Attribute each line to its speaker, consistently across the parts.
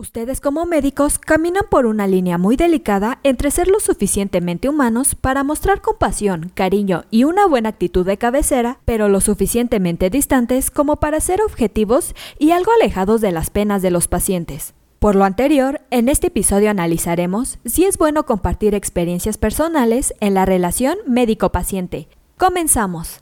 Speaker 1: Ustedes como médicos caminan por una línea muy delicada entre ser lo suficientemente humanos para mostrar compasión, cariño y una buena actitud de cabecera, pero lo suficientemente distantes como para ser objetivos y algo alejados de las penas de los pacientes. Por lo anterior, en este episodio analizaremos si es bueno compartir experiencias personales en la relación médico-paciente. Comenzamos.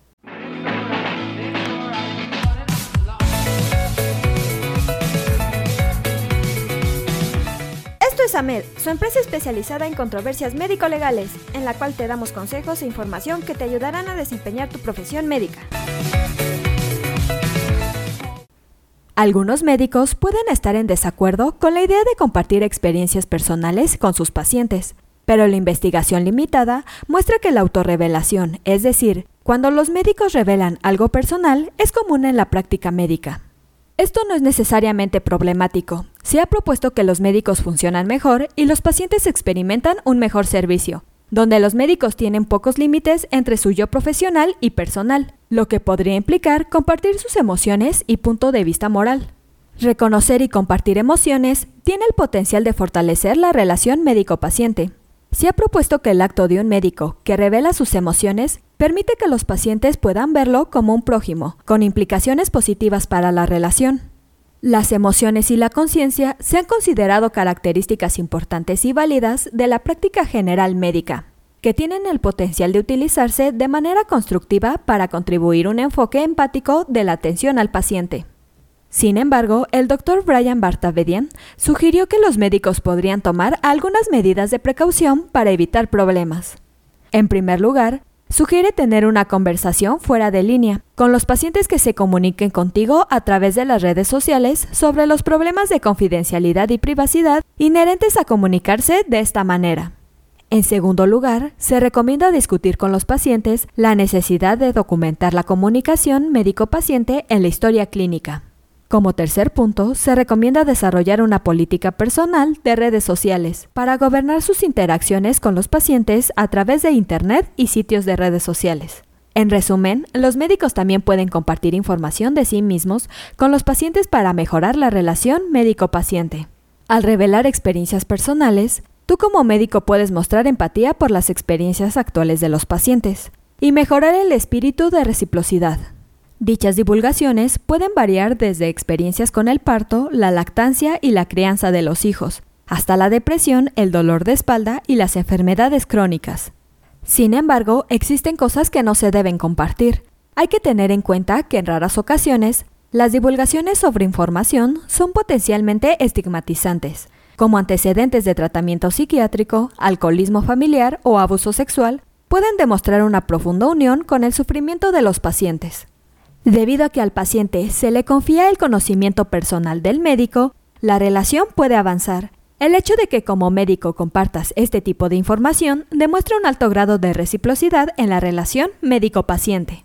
Speaker 1: Es AMED, su empresa especializada en controversias médico-legales, en la cual te damos consejos e información que te ayudarán a desempeñar tu profesión médica. Algunos médicos pueden estar en desacuerdo con la idea de compartir experiencias personales con sus pacientes, pero la investigación limitada muestra que la autorrevelación, es decir, cuando los médicos revelan algo personal, es común en la práctica médica. Esto no es necesariamente problemático. Se ha propuesto que los médicos funcionan mejor y los pacientes experimentan un mejor servicio, donde los médicos tienen pocos límites entre su yo profesional y personal, lo que podría implicar compartir sus emociones y punto de vista moral. Reconocer y compartir emociones tiene el potencial de fortalecer la relación médico-paciente. Se ha propuesto que el acto de un médico que revela sus emociones permite que los pacientes puedan verlo como un prójimo, con implicaciones positivas para la relación. Las emociones y la conciencia se han considerado características importantes y válidas de la práctica general médica, que tienen el potencial de utilizarse de manera constructiva para contribuir un enfoque empático de la atención al paciente. Sin embargo, el doctor Brian Bartavedian sugirió que los médicos podrían tomar algunas medidas de precaución para evitar problemas. En primer lugar, Sugiere tener una conversación fuera de línea con los pacientes que se comuniquen contigo a través de las redes sociales sobre los problemas de confidencialidad y privacidad inherentes a comunicarse de esta manera. En segundo lugar, se recomienda discutir con los pacientes la necesidad de documentar la comunicación médico-paciente en la historia clínica. Como tercer punto, se recomienda desarrollar una política personal de redes sociales para gobernar sus interacciones con los pacientes a través de Internet y sitios de redes sociales. En resumen, los médicos también pueden compartir información de sí mismos con los pacientes para mejorar la relación médico-paciente. Al revelar experiencias personales, tú como médico puedes mostrar empatía por las experiencias actuales de los pacientes y mejorar el espíritu de reciprocidad. Dichas divulgaciones pueden variar desde experiencias con el parto, la lactancia y la crianza de los hijos, hasta la depresión, el dolor de espalda y las enfermedades crónicas. Sin embargo, existen cosas que no se deben compartir. Hay que tener en cuenta que en raras ocasiones, las divulgaciones sobre información son potencialmente estigmatizantes, como antecedentes de tratamiento psiquiátrico, alcoholismo familiar o abuso sexual, pueden demostrar una profunda unión con el sufrimiento de los pacientes. Debido a que al paciente se le confía el conocimiento personal del médico, la relación puede avanzar. El hecho de que como médico compartas este tipo de información demuestra un alto grado de reciprocidad en la relación médico-paciente.